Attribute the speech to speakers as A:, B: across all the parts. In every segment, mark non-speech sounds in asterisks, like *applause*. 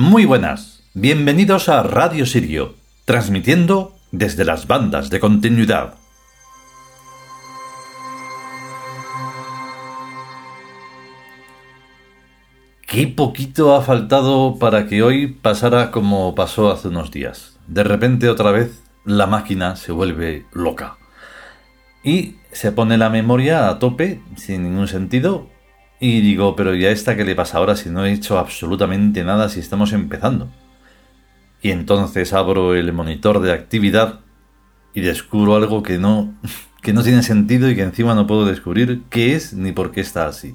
A: Muy buenas, bienvenidos a Radio Sirio, transmitiendo desde las bandas de continuidad. Qué poquito ha faltado para que hoy pasara como pasó hace unos días. De repente otra vez la máquina se vuelve loca. Y se pone la memoria a tope, sin ningún sentido. Y digo, pero ¿y a esta qué le pasa ahora si no he hecho absolutamente nada si estamos empezando? Y entonces abro el monitor de actividad y descubro algo que no, *laughs* que no tiene sentido y que encima no puedo descubrir qué es ni por qué está así.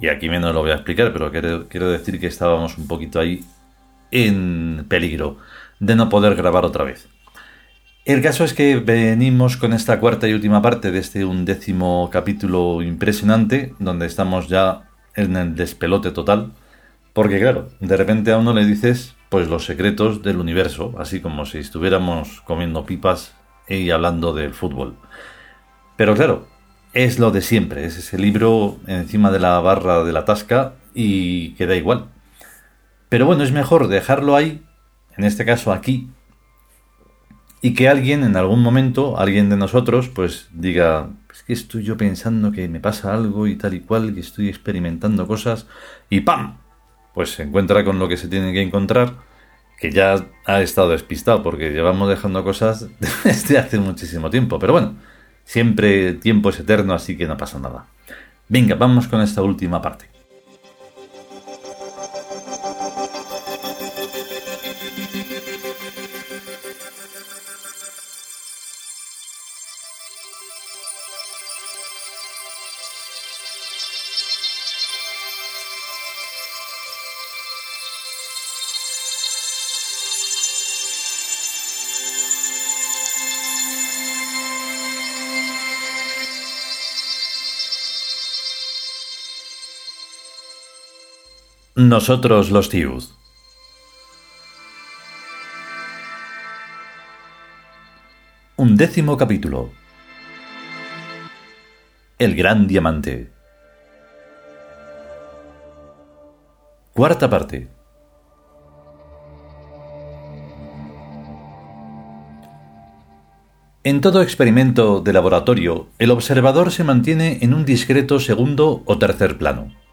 A: Y aquí menos lo voy a explicar, pero quiero, quiero decir que estábamos un poquito ahí en peligro de no poder grabar otra vez. El caso es que venimos con esta cuarta y última parte de este undécimo capítulo impresionante, donde estamos ya en el despelote total, porque claro, de repente a uno le dices pues los secretos del universo, así como si estuviéramos comiendo pipas y hablando del fútbol. Pero claro, es lo de siempre, es ese libro encima de la barra de la tasca y queda igual. Pero bueno, es mejor dejarlo ahí, en este caso aquí, y que alguien en algún momento, alguien de nosotros, pues diga, es que estoy yo pensando que me pasa algo y tal y cual, que estoy experimentando cosas, y ¡pam! Pues se encuentra con lo que se tiene que encontrar, que ya ha estado despistado, porque llevamos dejando cosas *laughs* desde hace muchísimo tiempo. Pero bueno, siempre tiempo es eterno, así que no pasa nada. Venga, vamos con esta última parte. Nosotros los Tiud. Undécimo capítulo. El gran diamante. Cuarta parte. En todo experimento de laboratorio, el observador se mantiene en un discreto segundo o tercer plano.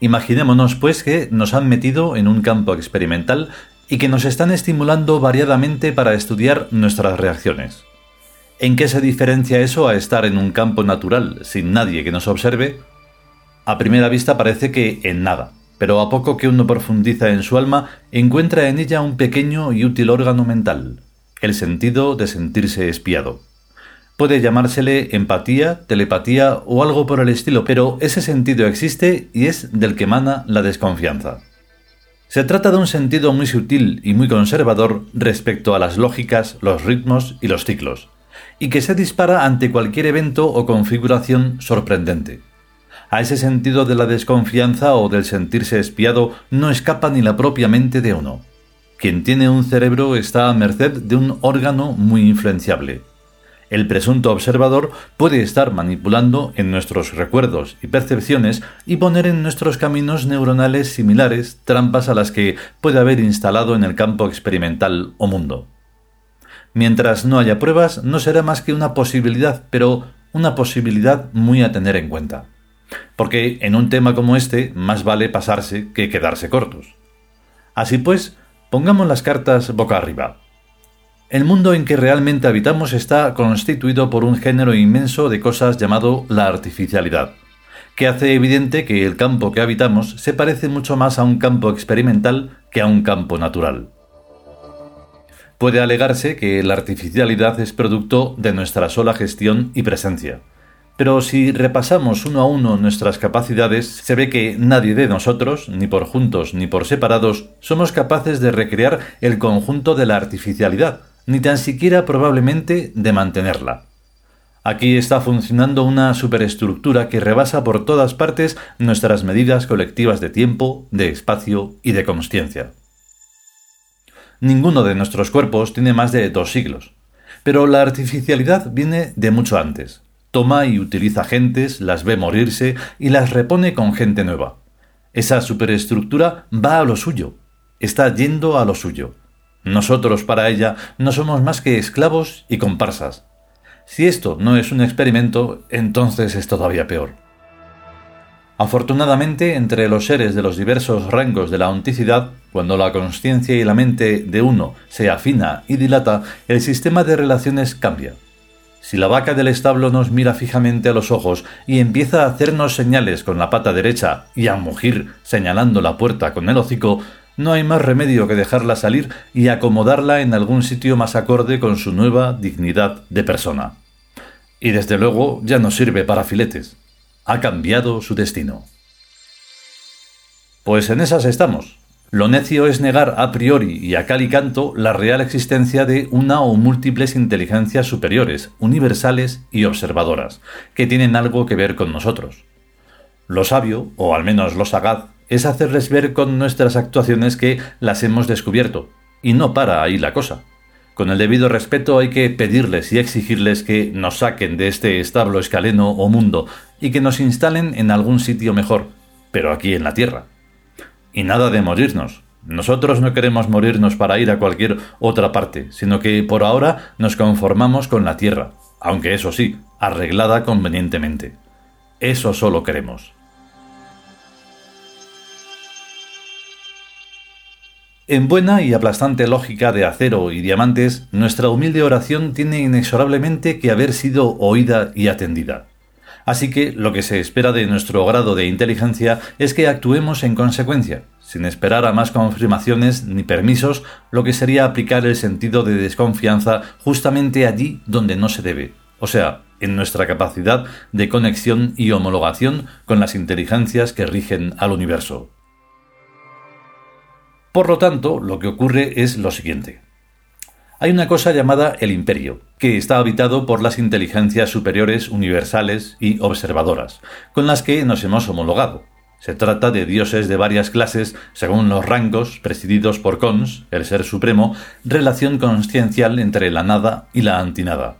A: Imaginémonos, pues, que nos han metido en un campo experimental y que nos están estimulando variadamente para estudiar nuestras reacciones. ¿En qué se diferencia eso a estar en un campo natural, sin nadie que nos observe? A primera vista parece que en nada, pero a poco que uno profundiza en su alma, encuentra en ella un pequeño y útil órgano mental, el sentido de sentirse espiado. Puede llamársele empatía, telepatía o algo por el estilo, pero ese sentido existe y es del que emana la desconfianza. Se trata de un sentido muy sutil y muy conservador respecto a las lógicas, los ritmos y los ciclos, y que se dispara ante cualquier evento o configuración sorprendente. A ese sentido de la desconfianza o del sentirse espiado no escapa ni la propia mente de uno. Quien tiene un cerebro está a merced de un órgano muy influenciable, el presunto observador puede estar manipulando en nuestros recuerdos y percepciones y poner en nuestros caminos neuronales similares trampas a las que puede haber instalado en el campo experimental o mundo. Mientras no haya pruebas, no será más que una posibilidad, pero una posibilidad muy a tener en cuenta. Porque en un tema como este más vale pasarse que quedarse cortos. Así pues, pongamos las cartas boca arriba. El mundo en que realmente habitamos está constituido por un género inmenso de cosas llamado la artificialidad, que hace evidente que el campo que habitamos se parece mucho más a un campo experimental que a un campo natural. Puede alegarse que la artificialidad es producto de nuestra sola gestión y presencia, pero si repasamos uno a uno nuestras capacidades, se ve que nadie de nosotros, ni por juntos ni por separados, somos capaces de recrear el conjunto de la artificialidad, ni tan siquiera probablemente de mantenerla. Aquí está funcionando una superestructura que rebasa por todas partes nuestras medidas colectivas de tiempo, de espacio y de consciencia. Ninguno de nuestros cuerpos tiene más de dos siglos, pero la artificialidad viene de mucho antes. Toma y utiliza gentes, las ve morirse y las repone con gente nueva. Esa superestructura va a lo suyo, está yendo a lo suyo. Nosotros para ella no somos más que esclavos y comparsas. Si esto no es un experimento, entonces es todavía peor. Afortunadamente, entre los seres de los diversos rangos de la onticidad, cuando la conciencia y la mente de uno se afina y dilata, el sistema de relaciones cambia. Si la vaca del establo nos mira fijamente a los ojos y empieza a hacernos señales con la pata derecha y a mugir señalando la puerta con el hocico, no hay más remedio que dejarla salir y acomodarla en algún sitio más acorde con su nueva dignidad de persona. Y desde luego ya no sirve para filetes ha cambiado su destino. Pues en esas estamos. Lo necio es negar a priori y a cal y canto la real existencia de una o múltiples inteligencias superiores, universales y observadoras, que tienen algo que ver con nosotros. Lo sabio, o al menos lo sagaz, es hacerles ver con nuestras actuaciones que las hemos descubierto, y no para ahí la cosa. Con el debido respeto hay que pedirles y exigirles que nos saquen de este establo escaleno o mundo y que nos instalen en algún sitio mejor, pero aquí en la Tierra. Y nada de morirnos. Nosotros no queremos morirnos para ir a cualquier otra parte, sino que por ahora nos conformamos con la Tierra, aunque eso sí, arreglada convenientemente. Eso solo queremos. En buena y aplastante lógica de acero y diamantes, nuestra humilde oración tiene inexorablemente que haber sido oída y atendida. Así que lo que se espera de nuestro grado de inteligencia es que actuemos en consecuencia, sin esperar a más confirmaciones ni permisos, lo que sería aplicar el sentido de desconfianza justamente allí donde no se debe, o sea, en nuestra capacidad de conexión y homologación con las inteligencias que rigen al universo. Por lo tanto, lo que ocurre es lo siguiente. Hay una cosa llamada el imperio, que está habitado por las inteligencias superiores universales y observadoras, con las que nos hemos homologado. Se trata de dioses de varias clases según los rangos, presididos por Cons, el ser supremo, relación consciencial entre la nada y la antinada.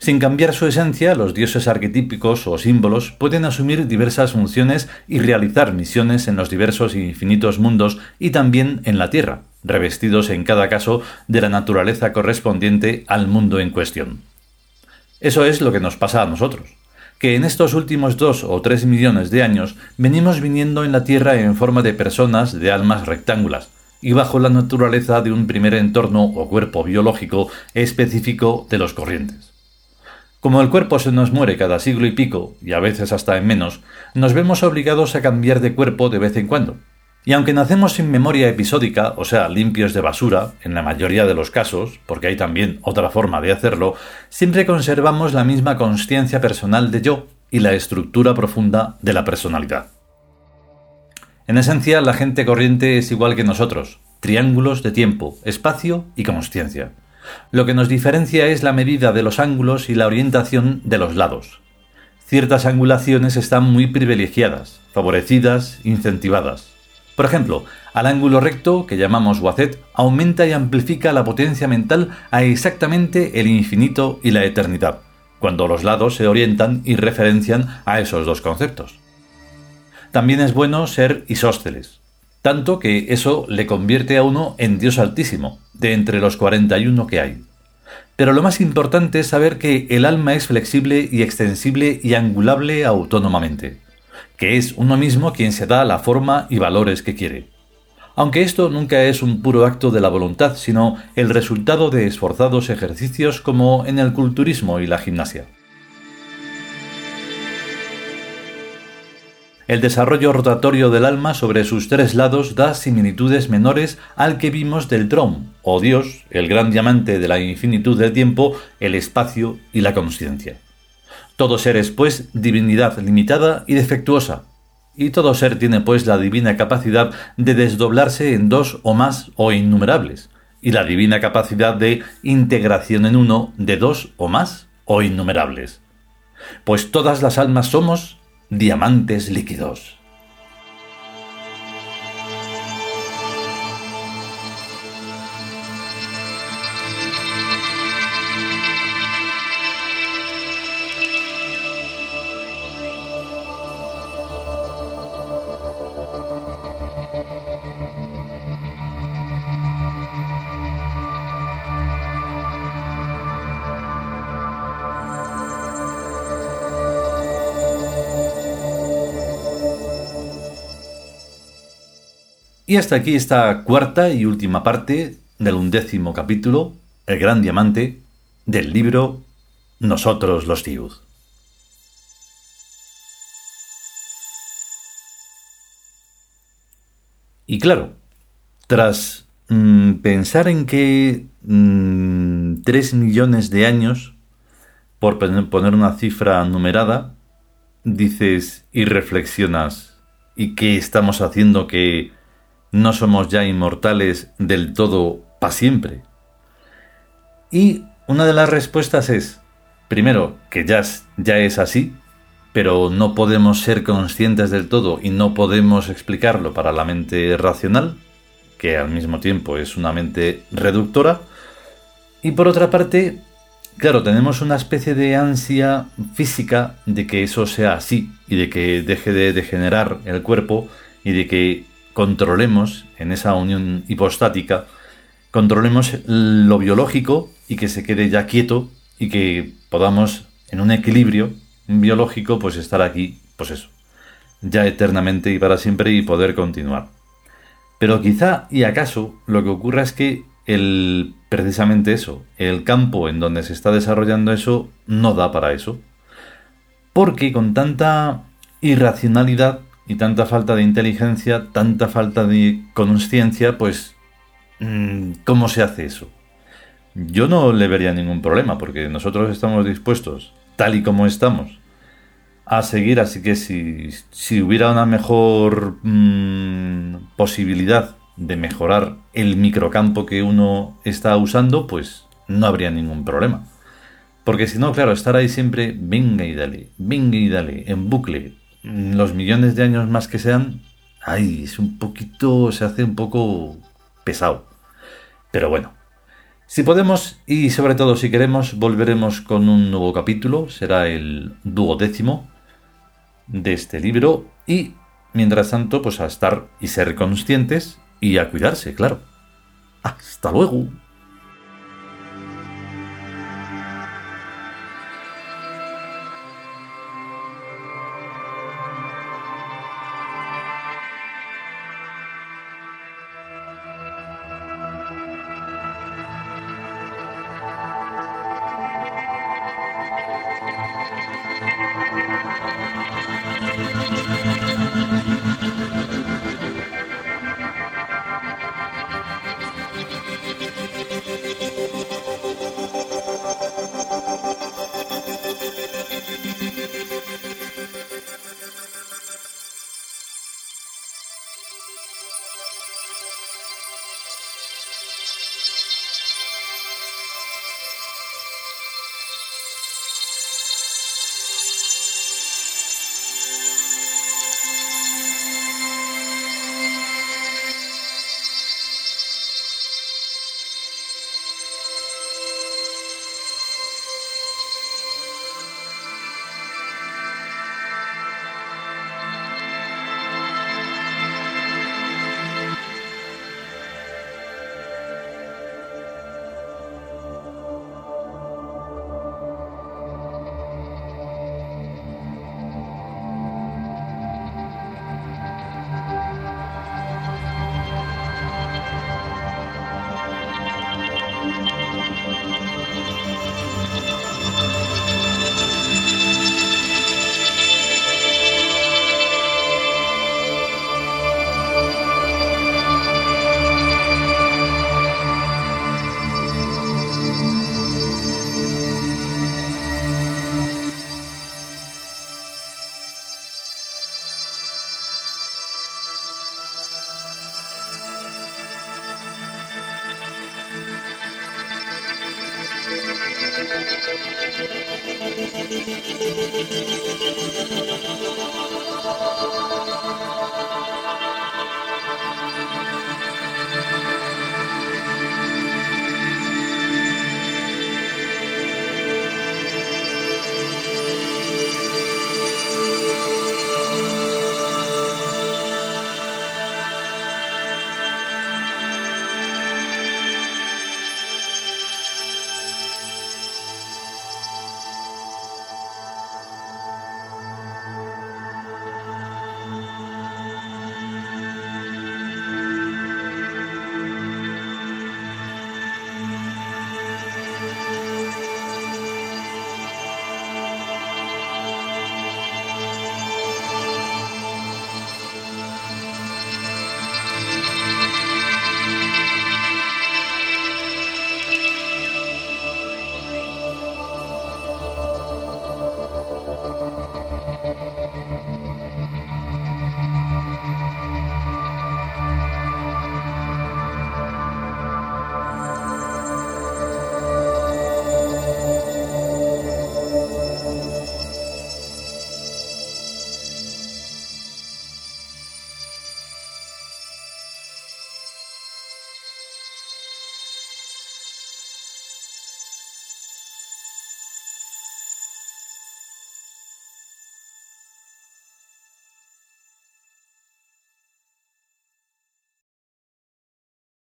A: Sin cambiar su esencia, los dioses arquetípicos o símbolos pueden asumir diversas funciones y realizar misiones en los diversos e infinitos mundos y también en la Tierra, revestidos en cada caso de la naturaleza correspondiente al mundo en cuestión. Eso es lo que nos pasa a nosotros, que en estos últimos dos o tres millones de años venimos viniendo en la Tierra en forma de personas de almas rectángulas, y bajo la naturaleza de un primer entorno o cuerpo biológico específico de los corrientes. Como el cuerpo se nos muere cada siglo y pico, y a veces hasta en menos, nos vemos obligados a cambiar de cuerpo de vez en cuando. Y aunque nacemos sin memoria episódica, o sea, limpios de basura, en la mayoría de los casos, porque hay también otra forma de hacerlo, siempre conservamos la misma conciencia personal de yo y la estructura profunda de la personalidad. En esencia, la gente corriente es igual que nosotros, triángulos de tiempo, espacio y conciencia. Lo que nos diferencia es la medida de los ángulos y la orientación de los lados. Ciertas angulaciones están muy privilegiadas, favorecidas, incentivadas. Por ejemplo, al ángulo recto, que llamamos Wacet, aumenta y amplifica la potencia mental a exactamente el infinito y la eternidad, cuando los lados se orientan y referencian a esos dos conceptos. También es bueno ser isósceles, tanto que eso le convierte a uno en Dios altísimo, de entre los 41 que hay. Pero lo más importante es saber que el alma es flexible y extensible y angulable autónomamente, que es uno mismo quien se da la forma y valores que quiere. Aunque esto nunca es un puro acto de la voluntad, sino el resultado de esforzados ejercicios como en el culturismo y la gimnasia. El desarrollo rotatorio del alma sobre sus tres lados da similitudes menores al que vimos del Drom, o Dios, el gran diamante de la infinitud del tiempo, el espacio y la conciencia. Todo ser es, pues, divinidad limitada y defectuosa, y todo ser tiene, pues, la divina capacidad de desdoblarse en dos o más o innumerables, y la divina capacidad de integración en uno de dos o más o innumerables. Pues todas las almas somos diamantes líquidos. Y hasta aquí esta cuarta y última parte del undécimo capítulo, El Gran Diamante, del libro Nosotros los Tiud. Y claro, tras mm, pensar en que mm, tres millones de años, por poner una cifra numerada, dices y reflexionas, ¿y qué estamos haciendo que no somos ya inmortales del todo para siempre? Y una de las respuestas es, primero, que ya, es así, pero no podemos ser conscientes del todo y no podemos explicarlo para la mente racional, que al mismo tiempo es una mente reductora. Y por otra parte, claro, tenemos una especie de ansia física de que eso sea así y de que deje de degenerar el cuerpo y de que controlemos en esa unión hipostática, controlemos lo biológico y que se quede ya quieto y que podamos en un equilibrio biológico, pues estar aquí, pues eso, ya eternamente y para siempre y poder continuar. Pero quizá y acaso lo que ocurra es que el precisamente eso, el campo en donde se está desarrollando eso no da para eso. Porque con tanta irracionalidad y tanta falta de inteligencia, tanta falta de conciencia, pues mm, ¿cómo se hace eso? Yo no le vería ningún problema porque nosotros estamos dispuestos, tal y como estamos, a seguir, así que si, si hubiera una mejor mm, posibilidad de mejorar el microcampo que uno está usando, pues no habría ningún problema. Porque si no, claro, estar ahí siempre, venga y dale, venga y dale, en bucle, los millones de años más que sean, ay, es un poquito, se hace un poco pesado. Pero bueno, si podemos y sobre todo si queremos, volveremos con un nuevo capítulo, será el duodécimo de este libro y, mientras tanto, pues a estar y ser conscientes y a cuidarse, claro. Hasta luego.